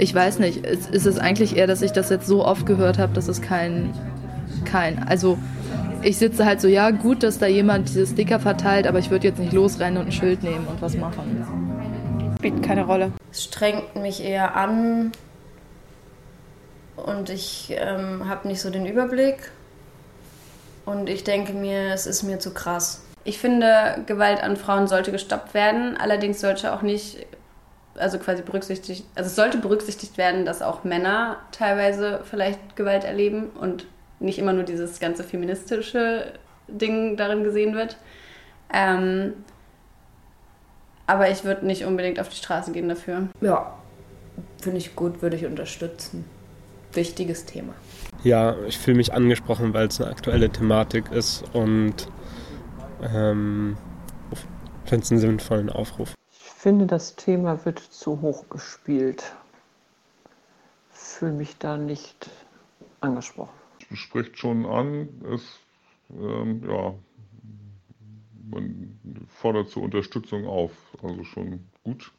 ich weiß nicht, es, ist es eigentlich eher, dass ich das jetzt so oft gehört habe, dass es kein, kein, also ich sitze halt so, ja, gut, dass da jemand diese Sticker verteilt, aber ich würde jetzt nicht losrennen und ein Schild nehmen und was machen. Spielt keine Rolle. Es strengt mich eher an und ich ähm, habe nicht so den Überblick. Und ich denke mir, es ist mir zu krass. Ich finde, Gewalt an Frauen sollte gestoppt werden. Allerdings sollte auch nicht, also quasi berücksichtigt, also es sollte berücksichtigt werden, dass auch Männer teilweise vielleicht Gewalt erleben und nicht immer nur dieses ganze feministische Ding darin gesehen wird. Ähm, aber ich würde nicht unbedingt auf die Straße gehen dafür. Ja, finde ich gut, würde ich unterstützen. Wichtiges Thema. Ja, ich fühle mich angesprochen, weil es eine aktuelle Thematik ist und ähm, finde es einen sinnvollen Aufruf. Finde, das Thema wird zu hoch gespielt. Fühle mich da nicht angesprochen spricht schon an, es, ähm, ja, man fordert zur Unterstützung auf. Also schon gut.